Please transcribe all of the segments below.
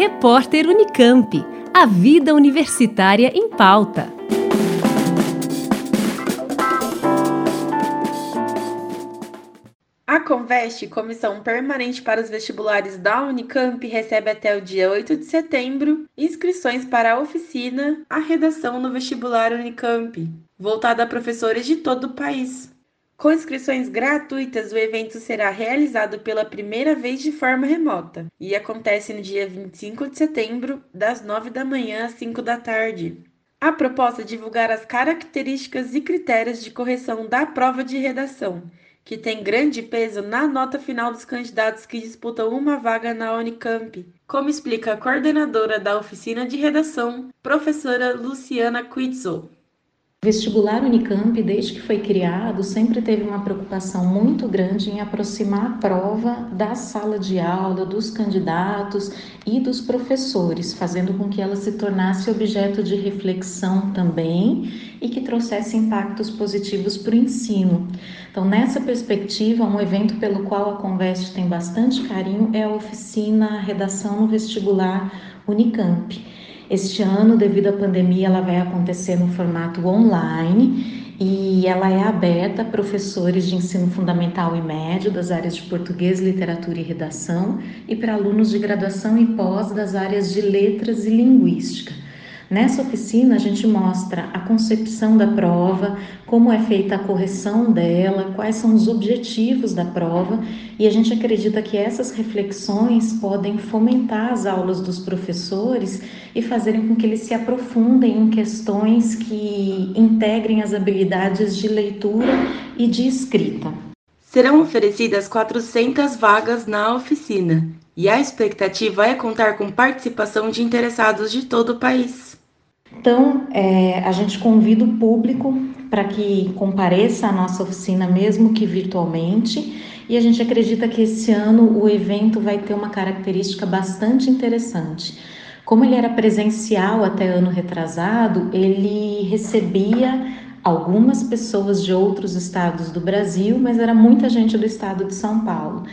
Repórter Unicamp. A vida universitária em pauta. A Conveste, Comissão Permanente para os Vestibulares da Unicamp, recebe até o dia 8 de setembro inscrições para a oficina A Redação no Vestibular Unicamp, voltada a professores de todo o país. Com inscrições gratuitas, o evento será realizado pela primeira vez de forma remota e acontece no dia 25 de setembro, das 9 da manhã às 5 da tarde. A proposta é divulgar as características e critérios de correção da prova de redação, que tem grande peso na nota final dos candidatos que disputam uma vaga na Unicamp, como explica a coordenadora da oficina de redação, professora Luciana Quitzel. O vestibular Unicamp, desde que foi criado, sempre teve uma preocupação muito grande em aproximar a prova da sala de aula, dos candidatos e dos professores, fazendo com que ela se tornasse objeto de reflexão também e que trouxesse impactos positivos para o ensino. Então, nessa perspectiva, um evento pelo qual a Conveste tem bastante carinho é a oficina Redação no Vestibular Unicamp. Este ano, devido à pandemia, ela vai acontecer no formato online e ela é aberta a professores de ensino fundamental e médio das áreas de português, literatura e redação e para alunos de graduação e pós das áreas de letras e linguística. Nessa oficina, a gente mostra a concepção da prova, como é feita a correção dela, quais são os objetivos da prova, e a gente acredita que essas reflexões podem fomentar as aulas dos professores e fazerem com que eles se aprofundem em questões que integrem as habilidades de leitura e de escrita. Serão oferecidas 400 vagas na oficina e a expectativa é contar com participação de interessados de todo o país. Então, é, a gente convida o público para que compareça à nossa oficina, mesmo que virtualmente, e a gente acredita que esse ano o evento vai ter uma característica bastante interessante. Como ele era presencial até ano retrasado, ele recebia algumas pessoas de outros estados do Brasil, mas era muita gente do estado de São Paulo.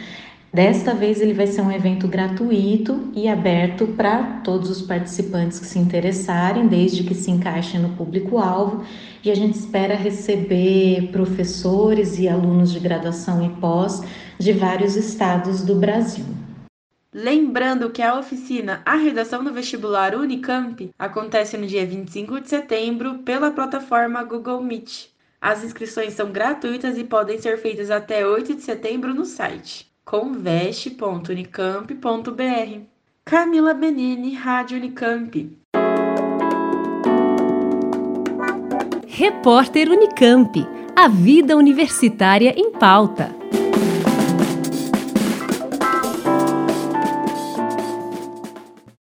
Desta vez ele vai ser um evento gratuito e aberto para todos os participantes que se interessarem, desde que se encaixem no público-alvo, e a gente espera receber professores e alunos de graduação e pós de vários estados do Brasil. Lembrando que a oficina A Redação no Vestibular Unicamp acontece no dia 25 de setembro pela plataforma Google Meet. As inscrições são gratuitas e podem ser feitas até 8 de setembro no site conveste.unicamp.br. Camila Benini, Rádio Unicamp. Repórter Unicamp. A vida universitária em pauta.